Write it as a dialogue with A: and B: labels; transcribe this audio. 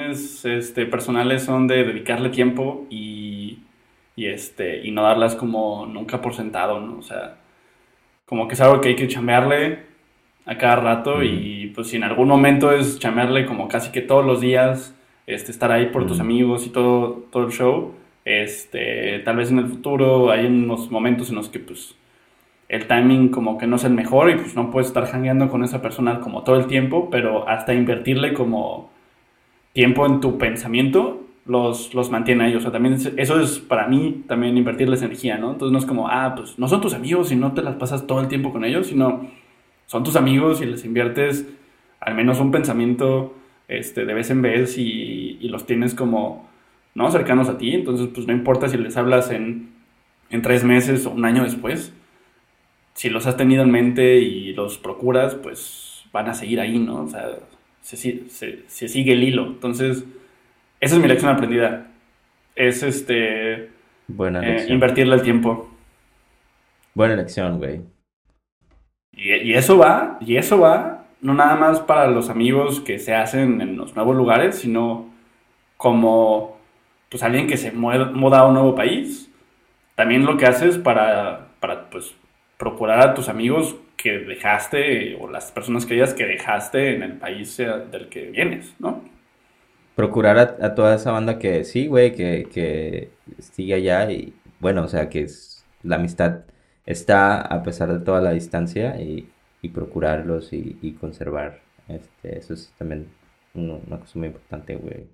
A: este, personales son de dedicarle tiempo y, y, este, y no darlas como nunca por sentado, ¿no? O sea, como que es algo que hay que chambearle a cada rato y pues si en algún momento es chambearle como casi que todos los días, este, estar ahí por tus amigos y todo, todo el show, este, tal vez en el futuro hay unos momentos en los que pues el timing como que no es el mejor y pues no puedes estar jangueando con esa persona como todo el tiempo, pero hasta invertirle como tiempo en tu pensamiento los, los mantiene ahí. O sea, también eso es para mí también invertirles energía, ¿no? Entonces no es como, ah, pues no son tus amigos y no te las pasas todo el tiempo con ellos, sino son tus amigos y les inviertes al menos un pensamiento este, de vez en vez y, y los tienes como, ¿no? Cercanos a ti. Entonces, pues no importa si les hablas en, en tres meses o un año después si los has tenido en mente y los procuras, pues van a seguir ahí, ¿no? O sea, se, sigue el hilo. Entonces, esa es mi lección aprendida. Es este.
B: Buena
A: eh, invertirle el tiempo.
B: Buena lección, güey.
A: Y, eso va, y eso va, no nada más para los amigos que se hacen en los nuevos lugares, sino como pues alguien que se muda a un nuevo país. También lo que haces para, para pues, procurar a tus amigos que dejaste o las personas queridas que dejaste en el país del que vienes, ¿no?
B: Procurar a, toda esa banda que sí, güey, que, que sigue allá y bueno, o sea, que la amistad está a pesar de toda la distancia y, procurarlos y, conservar. Este, eso es también una cosa muy importante, güey.